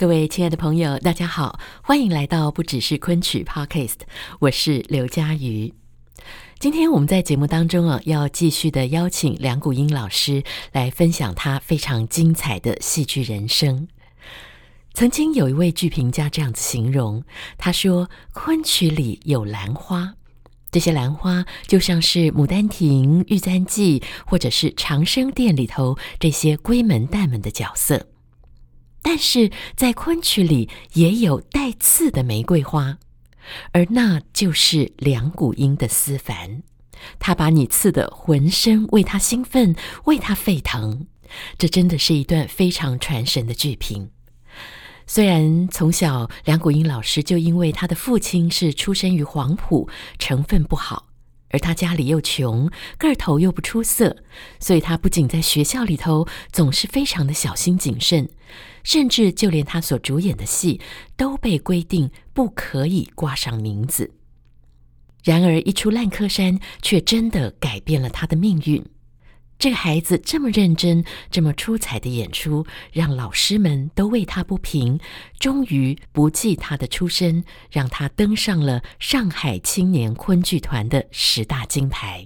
各位亲爱的朋友，大家好，欢迎来到不只是昆曲 Podcast，我是刘佳瑜。今天我们在节目当中啊，要继续的邀请梁谷音老师来分享他非常精彩的戏剧人生。曾经有一位剧评家这样子形容，他说：“昆曲里有兰花，这些兰花就像是《牡丹亭》《玉簪记》或者是《长生殿》里头这些闺门旦们的角色。”但是在昆曲里也有带刺的玫瑰花，而那就是梁谷音的思凡，他把你刺得浑身为他兴奋，为他沸腾。这真的是一段非常传神的剧评。虽然从小梁谷音老师就因为他的父亲是出身于黄埔，成分不好。而他家里又穷，个儿头又不出色，所以他不仅在学校里头总是非常的小心谨慎，甚至就连他所主演的戏都被规定不可以挂上名字。然而，一出《烂柯山》却真的改变了他的命运。这个孩子这么认真、这么出彩的演出，让老师们都为他不平。终于不计他的出身，让他登上了上海青年昆剧团的十大金牌。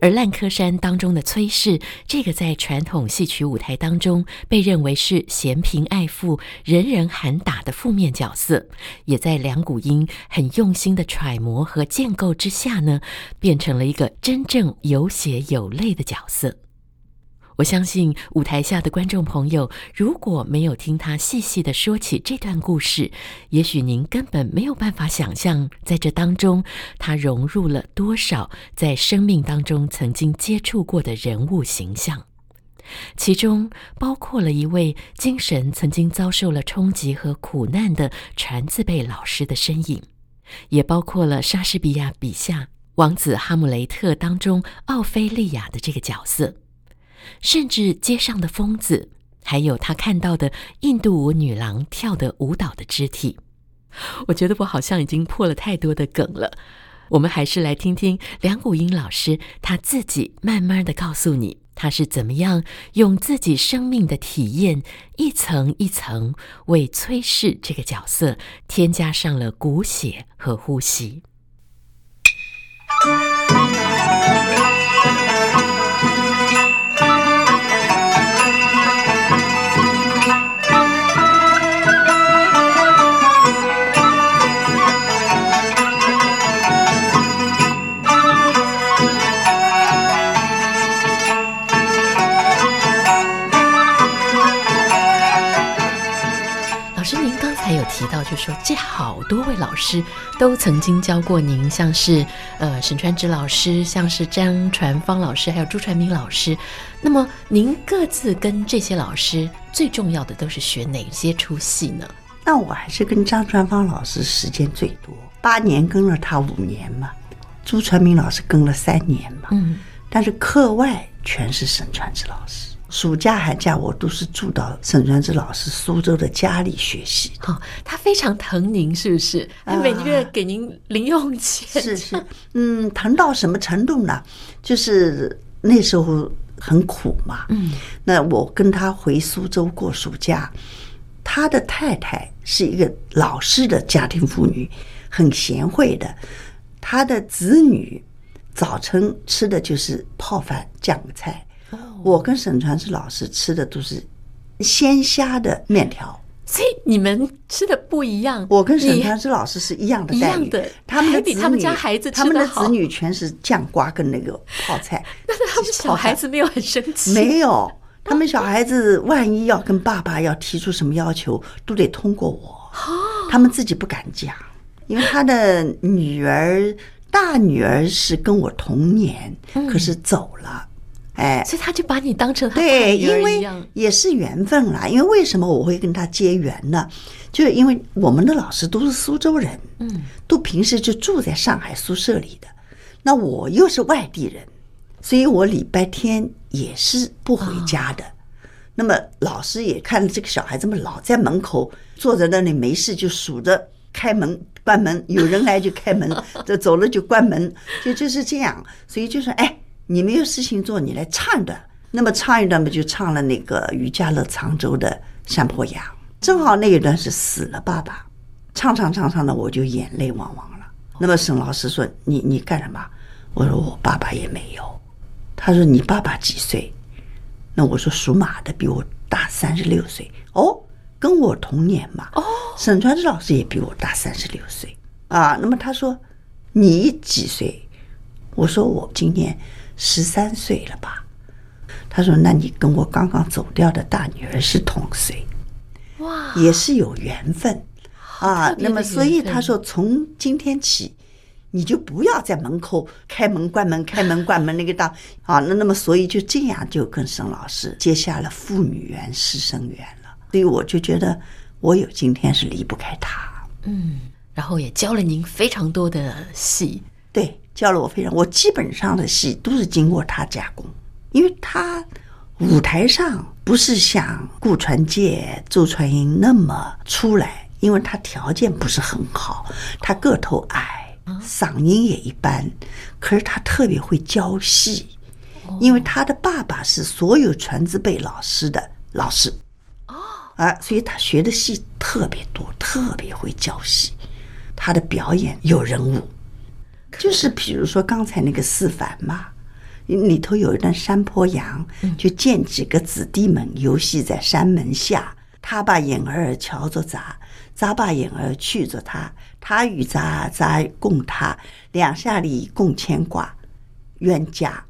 而《烂柯山》当中的崔氏，这个在传统戏曲舞台当中被认为是嫌贫爱富、人人喊打的负面角色，也在梁谷英很用心的揣摩和建构之下呢，变成了一个真正有血有泪的角色。我相信舞台下的观众朋友，如果没有听他细细的说起这段故事，也许您根本没有办法想象，在这当中他融入了多少在生命当中曾经接触过的人物形象，其中包括了一位精神曾经遭受了冲击和苦难的传字辈老师的身影，也包括了莎士比亚笔下王子哈姆雷特当中奥菲利亚的这个角色。甚至街上的疯子，还有他看到的印度舞女郎跳的舞蹈的肢体，我觉得我好像已经破了太多的梗了。我们还是来听听梁谷音老师他自己慢慢的告诉你，他是怎么样用自己生命的体验，一层一层为崔氏这个角色添加上了骨血和呼吸。就说，这好多位老师都曾经教过您，像是呃沈传芷老师，像是张传芳老师，还有朱传明老师。那么您各自跟这些老师最重要的都是学哪些出戏呢？那我还是跟张传芳老师时间最多，八年跟了他五年嘛，朱传明老师跟了三年嘛。嗯，但是课外全是沈传芷老师。暑假寒假我都是住到沈传芷老师苏州的家里学习。好、哦，他非常疼您，是不是？他每个月给您零用钱。是是，嗯，疼到什么程度呢？就是那时候很苦嘛。嗯，那我跟他回苏州过暑假，他的太太是一个老式的家庭妇女，很贤惠的。他的子女早晨吃的就是泡饭酱菜。我跟沈传志老师吃的都是鲜虾的面条，所以你们吃的不一样。我跟沈传志老师是一样的待遇，的他们的比他们家孩子他们的子女全是酱瓜跟那个泡菜。但是他们小孩子没有很生气，没有，他们小孩子万一要跟爸爸要提出什么要求，都得通过我。他们自己不敢讲，因为他的女儿大女儿是跟我同年，可是走了。哎，所以他就把你当成他对，因为也是缘分啦。因为为什么我会跟他结缘呢？就是因为我们的老师都是苏州人，嗯，都平时就住在上海宿舍里的。那我又是外地人，所以我礼拜天也是不回家的。那么老师也看这个小孩这么老在门口坐在那里没事，就数着开门关门，有人来就开门，这走了就关门，就就是这样。所以就说，哎，你没有事情做，你来唱一段。那么唱一段不，就唱了那个于家乐常州的《山坡羊》。正好那一段是死了爸爸，唱唱唱唱的我就眼泪汪汪了。那么沈老师说：“你你干什么？”我说：“我爸爸也没有。”他说：“你爸爸几岁？”那我说：“属马的，比我大三十六岁。”哦，跟我同年嘛。哦，沈传志老师也比我大三十六岁啊。那么他说：“你几岁？”我说：“我今年十三岁了吧？”他说：“那你跟我刚刚走掉的大女儿是同岁。”哇，也是有缘分啊！那么，所以他说，从今天起，你就不要在门口开门关门、开门关门那个当啊。那那么，所以就这样就跟沈老师结下了父女缘、师生缘了。所以我就觉得，我有今天是离不开他。嗯，然后也教了您非常多的戏，对，教了我非常，我基本上的戏都是经过他加工，因为他。舞台上不是像顾传介、周传英那么出来，因为他条件不是很好，他个头矮，嗓音也一般。可是他特别会教戏，因为他的爸爸是所有传字辈老师的老师，啊，所以他学的戏特别多，特别会教戏。他的表演有人物，就是比如说刚才那个四凡嘛。里头有一段山坡羊，就见几个子弟们游戏在山门下。他把眼儿瞧着咱，咱把眼儿去着他。他与咱咱共他，两下里共牵挂，冤家。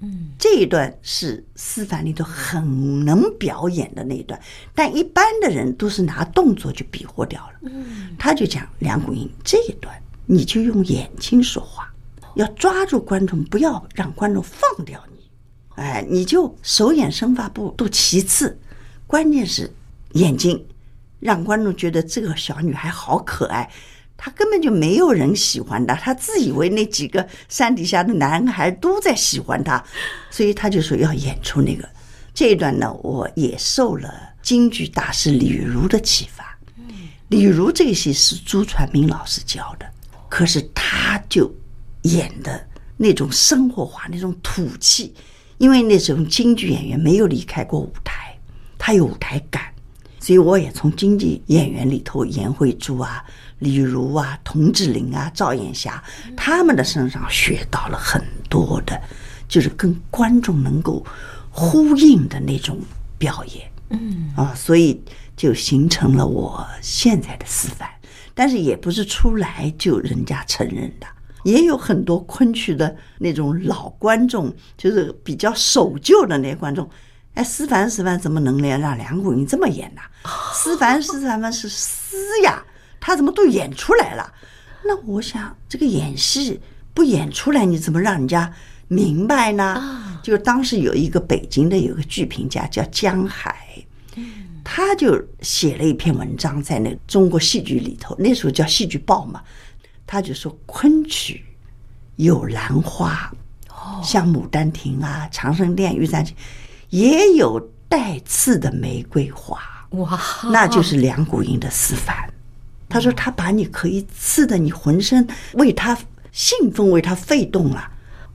嗯，这一段是四凡里头很能表演的那一段，但一般的人都是拿动作就比划掉了。嗯，他就讲梁谷音这一段，你就用眼睛说话。要抓住观众，不要让观众放掉你，哎，你就手眼身法步都其次，关键是眼睛，让观众觉得这个小女孩好可爱，她根本就没有人喜欢她，她自以为那几个山底下的男孩都在喜欢她，所以她就说要演出那个这一段呢，我也受了京剧大师李如的启发，李如这个戏是朱传明老师教的，可是他就。演的那种生活化，那种土气，因为那种京剧演员没有离开过舞台，他有舞台感，所以我也从京剧演员里头，颜慧珠啊、李如啊、童志玲啊、赵燕霞他们的身上学到了很多的，就是跟观众能够呼应的那种表演，嗯啊，所以就形成了我现在的示范，但是也不是出来就人家承认的。也有很多昆曲的那种老观众，就是比较守旧的那些观众。哎，思凡，思凡怎么能连让梁谷音这么演呢？思凡，思凡们是思呀，他怎么都演出来了？那我想，这个演戏不演出来，你怎么让人家明白呢？就当时有一个北京的有个剧评家叫江海，他就写了一篇文章在那中国戏剧里头，那时候叫《戏剧报》嘛。他就说昆曲有兰花，像《牡丹亭》啊，《长生殿》《玉簪记》，也有带刺的玫瑰花。哇，那就是梁谷音的思凡。他说他把你可以刺的，你浑身为他兴奋，为他沸动了，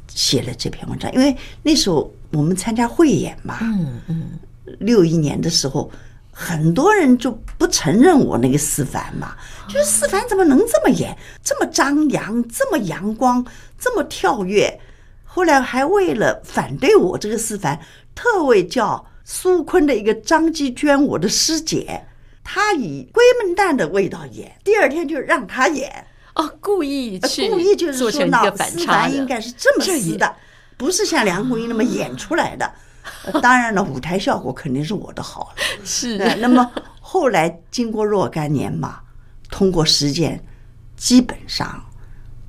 写了这篇文章。因为那时候我们参加汇演嘛，嗯嗯，六一年的时候。很多人就不承认我那个思凡嘛，就是思凡怎么能这么演，这么张扬，这么阳光，这么跳跃。后来还为了反对我这个思凡，特为叫苏昆的一个张继娟，我的师姐，她以闺门旦的味道演，第二天就让她演。哦，故意去故意就是说，那思凡应该是这么撕的，不是像梁红英那么演出来的。当然了，舞台效果肯定是我的好了。是。那么后来经过若干年嘛，通过实践，基本上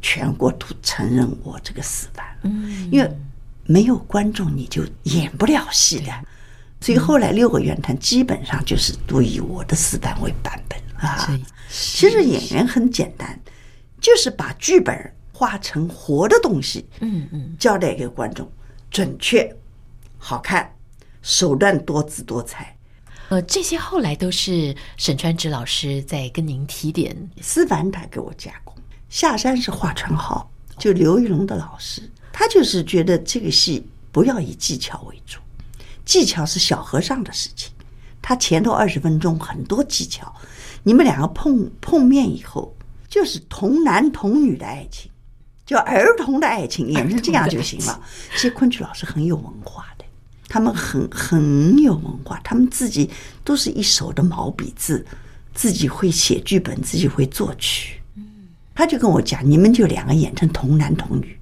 全国都承认我这个死板。嗯。因为没有观众你就演不了戏的。所以后来六个愿团基本上就是都以我的死板为版本啊。其实演员很简单，就是把剧本化成活的东西，嗯嗯，交代给观众，准确、好看，手段多姿多彩。呃，这些后来都是沈传芷老师在跟您提点，思凡他给我加工。下山是华传浩，就刘玉龙的老师，他就是觉得这个戏不要以技巧为主。技巧是小和尚的事情，他前头二十分钟很多技巧，你们两个碰碰面以后，就是童男童女的爱情，就儿童的爱情，演成这样就行了。其实昆曲老师很有文化的，他们很很有文化，他们自己都是一手的毛笔字，自己会写剧本，自己会作曲。他就跟我讲，你们就两个演成童男童女。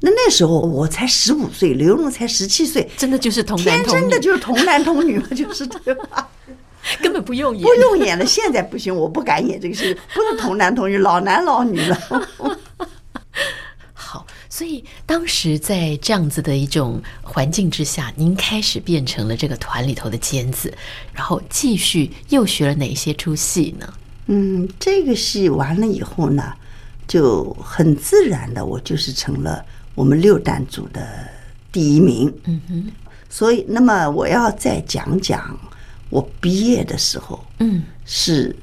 那那时候我才十五岁，刘龙才十七岁，真的就是童男童女，天真的就是童男童女嘛，就是对吧？根本不用演，不用演了。现在不行，我不敢演这个戏，不是童男童女，老男老女了。好，所以当时在这样子的一种环境之下，您开始变成了这个团里头的尖子，然后继续又学了哪些出戏呢？嗯，这个戏完了以后呢，就很自然的，我就是成了。我们六旦组的第一名，嗯哼，所以那么我要再讲讲我毕业的时候，嗯，是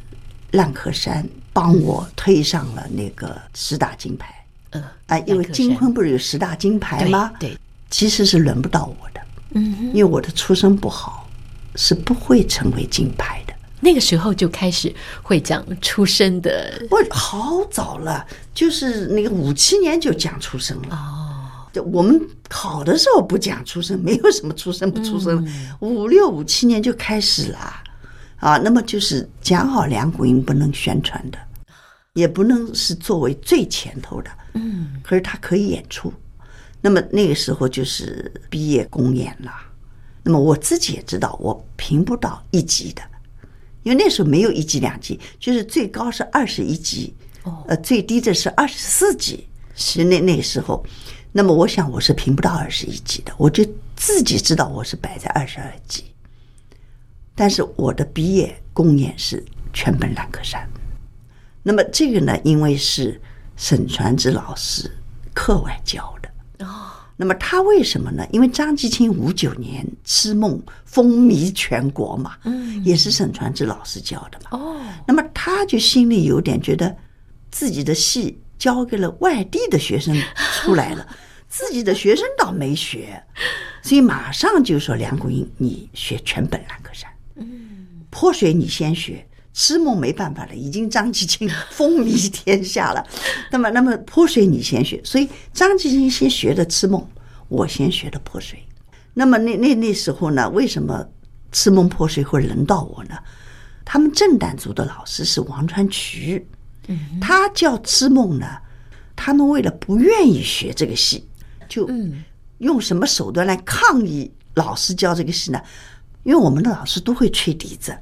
烂柯山帮我推上了那个十大金牌，嗯啊，因为金昆不是有十大金牌吗？对，其实是轮不到我的，嗯，因为我的出身不好，是不会成为金牌的。那个时候就开始会讲出身的，我好早了，就是那个五七年就讲出生了。哦，就我们考的时候不讲出生，没有什么出生不出身。五六五七年就开始了，啊，那么就是讲好两股音不能宣传的，也不能是作为最前头的。嗯，可是他可以演出。那么那个时候就是毕业公演了。那么我自己也知道，我评不到一级的。因为那时候没有一级两级，就是最高是二十一级，呃，最低的是二十四级。是那那个时候，那么我想我是评不到二十一级的，我就自己知道我是摆在二十二级。但是我的毕业公演是全本兰克山。那么这个呢，因为是沈传芷老师课外教的哦。那么他为什么呢？因为张继清五九年《痴梦》风靡全国嘛，嗯，也是沈传芷老师教的嘛。哦，那么他就心里有点觉得，自己的戏交给了外地的学生出来了，自己的学生倒没学，所以马上就说梁谷英，你学全本兰克山，嗯，泼水你先学。痴梦没办法了，已经张继青风靡天下了。那么，那么泼水你先学，所以张继青先学的痴梦，我先学的泼水。那么那那那时候呢，为什么痴梦泼水会轮到我呢？他们正旦组的老师是王传渠，他教痴梦呢，他们为了不愿意学这个戏，就用什么手段来抗议老师教这个戏呢？因为我们的老师都会吹笛子。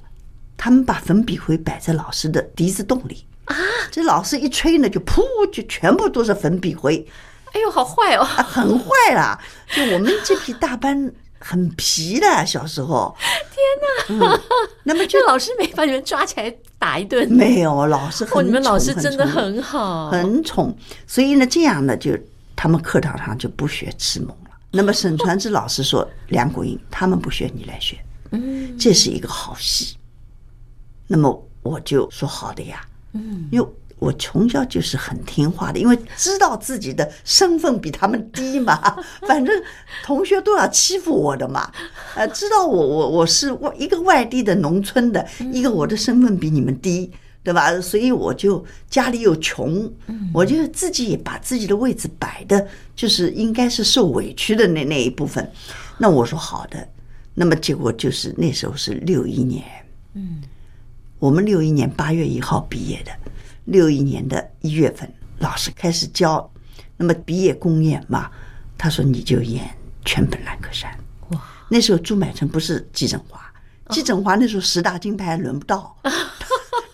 他们把粉笔灰摆在老师的笛子洞里啊！这老师一吹呢，就噗，就全部都是粉笔灰。哎呦，好坏哦！很坏啦！就我们这批大班很皮的，小时候。天哪！那么就老师没把你们抓起来打一顿？没有，老师很宠，你们老师真的很好，很宠。所以呢，这样呢，就他们课堂上就不学痴梦了。那么沈传芷老师说：“梁国英，他们不学，你来学。”嗯，这是一个好戏。那么我就说好的呀，嗯，因为我从小就是很听话的，因为知道自己的身份比他们低嘛，反正同学都要欺负我的嘛，呃，知道我我我是外一个外地的农村的，一个我的身份比你们低，对吧？所以我就家里又穷，我就自己也把自己的位置摆的，就是应该是受委屈的那那一部分。那我说好的，那么结果就是那时候是六一年，嗯。我们六一年八月一号毕业的，六一年的一月份，老师开始教，那么毕业公演嘛，他说你就演全本兰克山。哇！那时候朱买臣不是季振华，季振华那时候十大金牌轮不到，他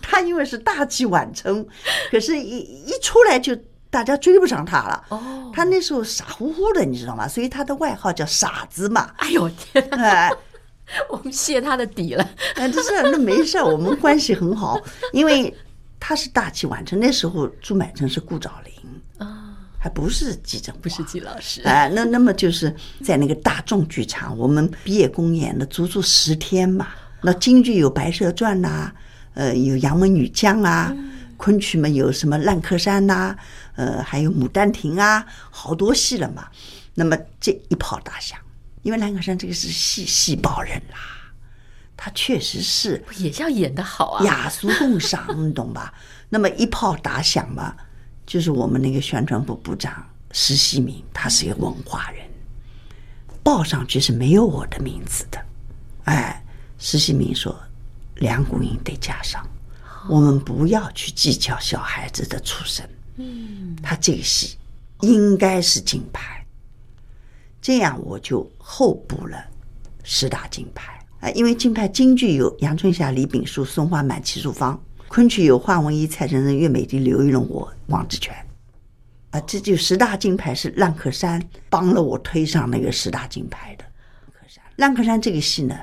他因为是大器晚成，可是一一出来就大家追不上他了。哦，他那时候傻乎乎的，你知道吗？所以他的外号叫傻子嘛。哎呦天哪！哎，我们泄他的底了。哎，这事那没事，我们关系很好，因为他是大器晚成。那时候朱买臣是顾兆麟啊，还不是季振华，不是季老师。哎，那那么就是在那个大众剧场，我们毕业公演了足足十天嘛。那京剧有《白蛇传》呐，呃，有《杨门女将》啊，昆曲嘛有什么《烂柯山》呐，呃，还有《牡丹亭》啊，好多戏了嘛。那么这一炮打响，因为烂柯山这个是戏戏包人啦，他确实是也要演得好啊，雅俗共赏，你懂吧？那么一炮打响嘛，就是我们那个宣传部部长石希明，他是一个文化人，报上去是没有我的名字的，哎。石希明说：“梁谷英得加上，我们不要去计较小孩子的出身。嗯，他这个戏应该是金牌，这样我就候补了十大金牌啊。因为金牌京剧有杨春霞、李炳淑、松花满、齐树芳，昆曲有华文一、蔡成仁、岳美翟、刘玉龙、我王志全啊。这就十大金牌是烂柯山帮了我推上那个十大金牌的。烂柯山这个戏呢。”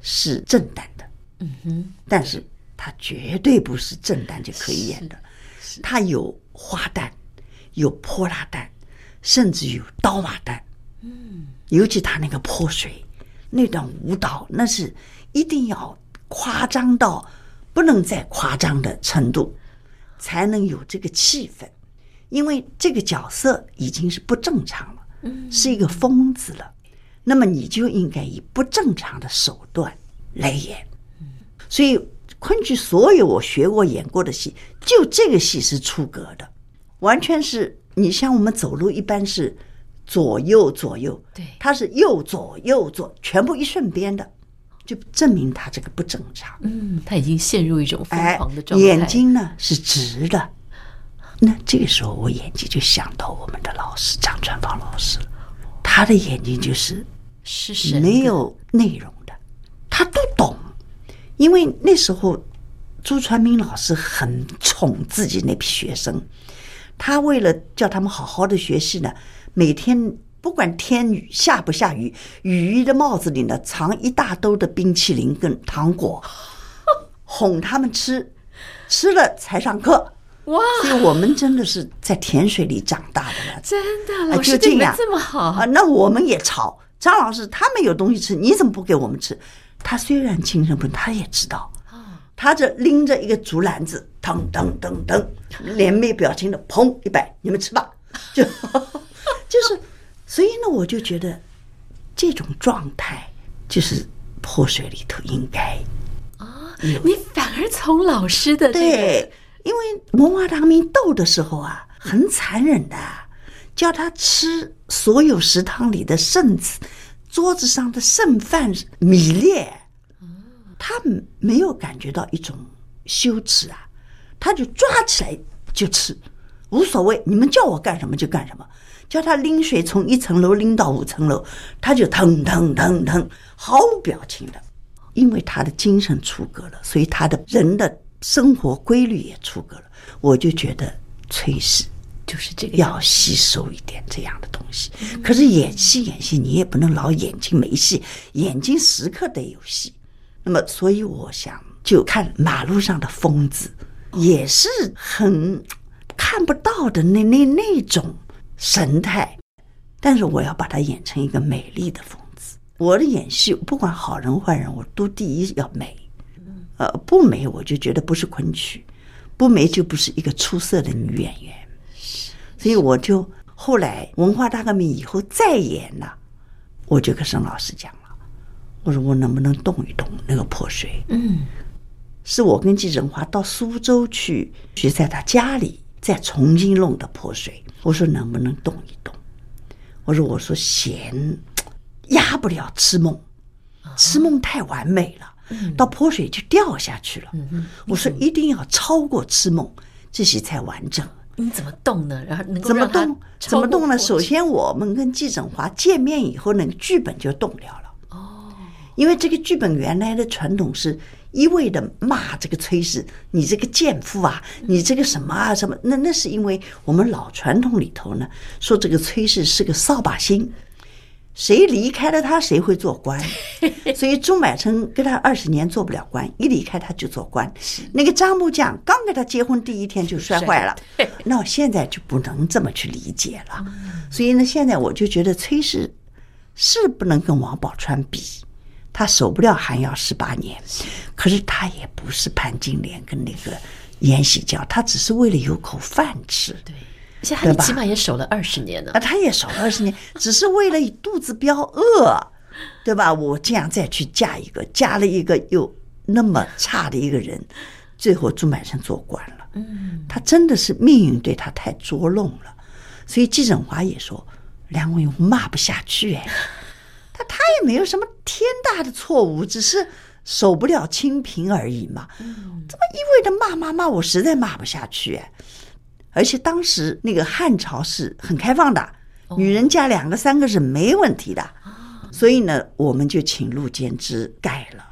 是正旦的，嗯哼，但是它绝对不是正旦就可以演的，它有花旦，有泼辣旦，甚至有刀马旦，嗯，尤其他那个泼水那段舞蹈，那是一定要夸张到不能再夸张的程度，才能有这个气氛，因为这个角色已经是不正常了，是一个疯子了。那么你就应该以不正常的手段来演，所以昆曲所有我学过演过的戏，就这个戏是出格的，完全是你像我们走路一般是左右左右，对，他是右左右左，全部一顺边的，就证明他这个不正常。嗯，他已经陷入一种疯狂的状态。眼睛呢是直的，那这个时候我眼睛就想到我们的老师张传芳老师，他的眼睛就是。是没有内容的，他都懂，因为那时候朱传明老师很宠自己那批学生，他为了叫他们好好的学习呢，每天不管天雨下不下雨，雨衣的帽子里呢藏一大兜的冰淇淋跟糖果，哄他们吃，吃了才上课。哇！所以我们真的是在甜水里长大的了，真的，老师对你们这么好啊？那我们也吵。张老师，他们有东西吃，你怎么不给我们吃？他虽然精神不，他也知道。他这拎着一个竹篮子，噔噔噔噔，脸没表情的，砰一摆，你们吃吧。就就是，所以呢，我就觉得这种状态就是破水里头应该啊。你反而从老师的对，因为文化大革命斗的时候啊，很残忍的。叫他吃所有食堂里的剩子，桌子上的剩饭米粒，他没有感觉到一种羞耻啊，他就抓起来就吃，无所谓，你们叫我干什么就干什么。叫他拎水从一层楼拎到五层楼，他就腾腾腾腾，毫无表情的，因为他的精神出格了，所以他的人的生活规律也出格了。我就觉得崔氏。就是这个要吸收一点这样的东西，可是演戏演戏，你也不能老眼睛没戏，眼睛时刻得有戏。那么，所以我想就看马路上的疯子，也是很看不到的那那那种神态，但是我要把它演成一个美丽的疯子。我的演戏不管好人坏人，我都第一要美，呃，不美我就觉得不是昆曲，不美就不是一个出色的女演员。所以我就后来文化大革命以后再演了，我就跟沈老师讲了，我说我能不能动一动那个破水？嗯，是我跟季振华到苏州去，学在他家里在重新弄的泼水。我说能不能动一动？我说我说嫌 压不了痴梦，痴梦太完美了，到泼水就掉下去了。我说一定要超过痴梦，这些才完整。你怎么动呢？然后能够怎么动？怎么动呢？首先，我们跟季振华见面以后，那个剧本就动掉了。哦，因为这个剧本原来的传统是一味的骂这个崔氏，你这个贱妇啊，你这个什么啊什么？那那是因为我们老传统里头呢，说这个崔氏是个扫把星。谁离开了他，谁会做官？所以朱买臣跟他二十年做不了官，一离开他就做官。那个张木匠刚跟他结婚第一天就摔坏了，那我现在就不能这么去理解了。所以呢，现在我就觉得崔氏是不能跟王宝钏比，他守不了寒窑十八年，可是他也不是潘金莲跟那个阎锡教，他只是为了有口饭吃。对。而且他起码也守了二十年呢啊！他也守了二十年，只是为了肚子不要饿，对吧？我这样再去嫁一个，嫁了一个又那么差的一个人，最后朱满生做官了。嗯，他真的是命运对他太捉弄了，所以季振华也说梁文勇骂不下去哎，他他也没有什么天大的错误，只是守不了清贫而已嘛。这么一味的骂骂骂，我实在骂不下去哎。而且当时那个汉朝是很开放的，女人嫁两个三个是没问题的，所以呢，我们就请陆监之改了，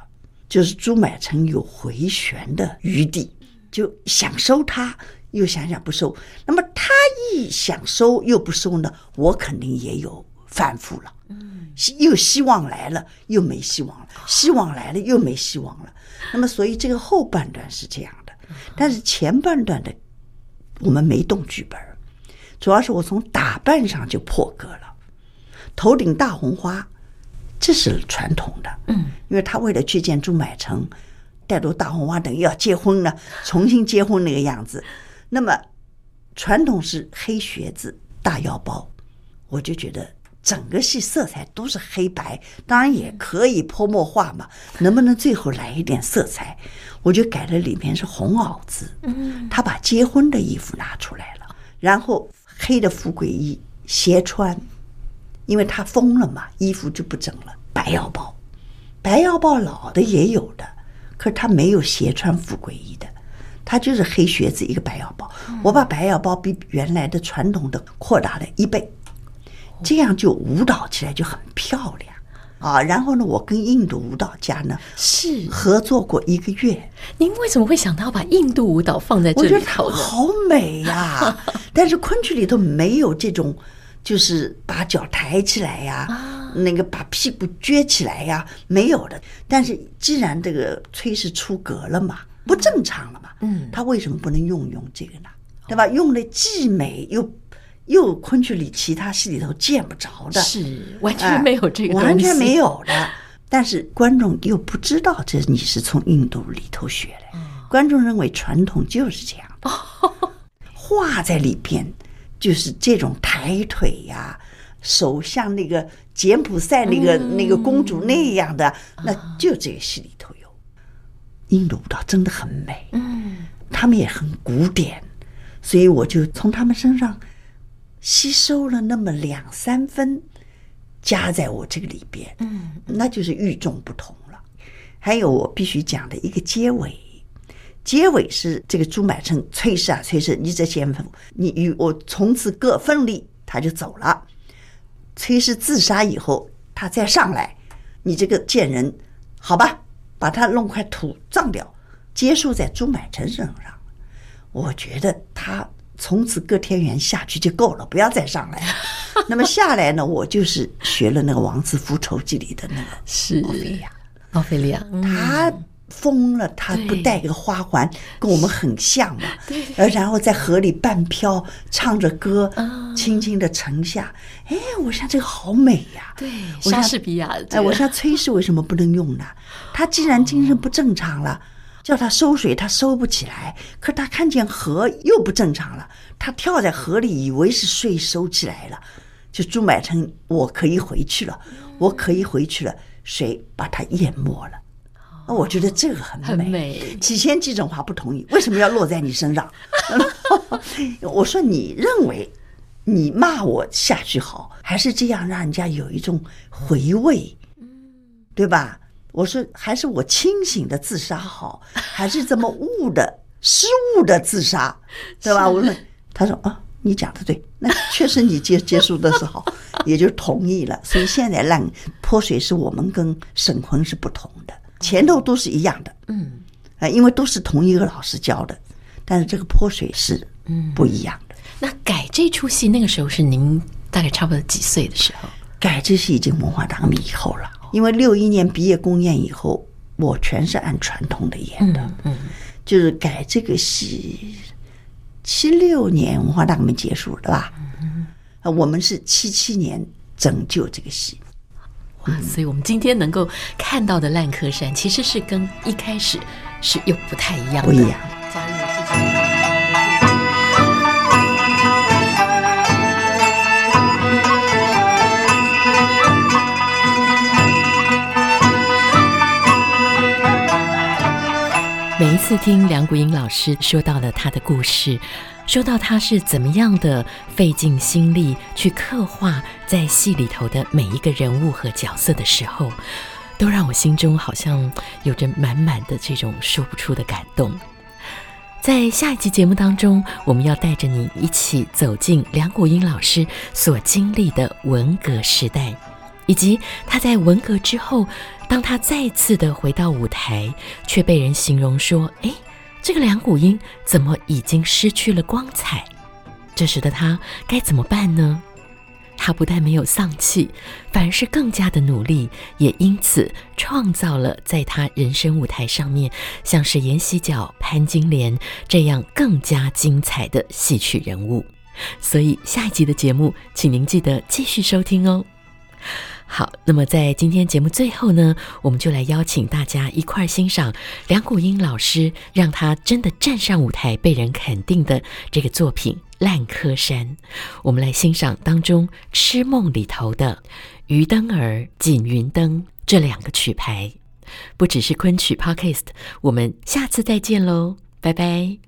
就是朱买臣有回旋的余地，就想收他，又想想不收。那么他一想收又不收呢，我肯定也有反复了，嗯，又希望来了又没希望了，希望来了又没希望了。那么所以这个后半段是这样的，但是前半段的。我们没动剧本，主要是我从打扮上就破格了。头顶大红花，这是传统的，嗯，因为他为了去见朱买臣，带着大红花，等于要结婚了，重新结婚那个样子。那么传统是黑靴子、大腰包，我就觉得整个戏色彩都是黑白，当然也可以泼墨画嘛，能不能最后来一点色彩？我就改了，里面是红袄子，他把结婚的衣服拿出来了，然后黑的富贵衣斜穿，因为他疯了嘛，衣服就不整了。白腰包，白腰包老的也有的，可是他没有斜穿富贵衣的，他就是黑靴子一个白腰包。我把白腰包比原来的传统的扩大了一倍，这样就舞蹈起来就很漂亮。啊，然后呢，我跟印度舞蹈家呢是合作过一个月。您为什么会想到把印度舞蹈放在这里头？我觉得它好美呀，啊！但是昆曲里头没有这种，就是把脚抬起来呀，啊，那个把屁股撅起来呀，没有的。但是既然这个崔氏出格了嘛，不正常了嘛，嗯，他为什么不能用用这个呢？对吧？用的既美又。又昆曲里其他戏里头见不着的，是完全没有这个完全没有的。但是观众又不知道这你是从印度里头学的，观众认为传统就是这样的，画在里边就是这种抬腿呀，手像那个柬埔寨那个那个公主那样的，那就这个戏里头有。印度舞蹈真的很美，嗯，他们也很古典，所以我就从他们身上。吸收了那么两三分，加在我这个里边，嗯，那就是与众不同了。还有我必须讲的一个结尾，结尾是这个朱买臣崔氏啊，崔氏，你这奸夫，你与我从此各分离，他就走了。崔氏自杀以后，他再上来，你这个贱人，好吧，把他弄块土葬掉，结束在朱买臣身上。我觉得他。从此各天元下去就够了，不要再上来了。那么下来呢？我就是学了那个《王子复仇记》里的那个是奥菲利亚，奥菲利亚，他疯了，他不戴个花环，跟我们很像嘛。对，然后在河里半漂，唱着歌，轻轻的沉下。哎，我想这个好美呀。对，莎士比亚。哎，我想崔氏为什么不能用呢？他既然精神不正常了。叫他收水，他收不起来。可他看见河又不正常了，他跳在河里，以为是水收起来了。就朱买臣，我可以回去了，我可以回去了，水把他淹没了。我觉得这个很美。很美。起先季振华不同意，为什么要落在你身上？我说你认为你骂我下去好，还是这样让人家有一种回味，对吧？我说，还是我清醒的自杀好，还是这么误的失误的自杀，对吧？我说，他说啊，你讲的对，那确实你结结束的是好，也就同意了。所以现在让泼水是我们跟沈坤是不同的，前头都是一样的。嗯，啊，因为都是同一个老师教的，但是这个泼水是嗯不一样的。嗯、那改这出戏那个时候是您大概差不多几岁的时候？改这戏已经文化大革命以后了，因为六一年毕业公演以后，我全是按传统的演的，嗯，嗯就是改这个戏，七六年文化大革命结束对吧？嗯，我们是七七年拯救这个戏。哇，所以我们今天能够看到的烂柯山，其实是跟一开始是又不太一样的。不一样。每一次听梁谷音老师说到了他的故事。说到他是怎么样的费尽心力去刻画在戏里头的每一个人物和角色的时候，都让我心中好像有着满满的这种说不出的感动。在下一集节目当中，我们要带着你一起走进梁谷音老师所经历的文革时代，以及他在文革之后，当他再次的回到舞台，却被人形容说：“哎。”这个梁谷音怎么已经失去了光彩？这时的他该怎么办呢？他不但没有丧气，反而是更加的努力，也因此创造了在他人生舞台上面，像是阎锡角、潘金莲这样更加精彩的戏曲人物。所以下一集的节目，请您记得继续收听哦。好，那么在今天节目最后呢，我们就来邀请大家一块儿欣赏梁谷音老师让他真的站上舞台被人肯定的这个作品《烂柯山》。我们来欣赏当中《痴梦》里头的《鱼灯儿》《锦云灯》这两个曲牌。不只是昆曲 Podcast，我们下次再见喽，拜拜。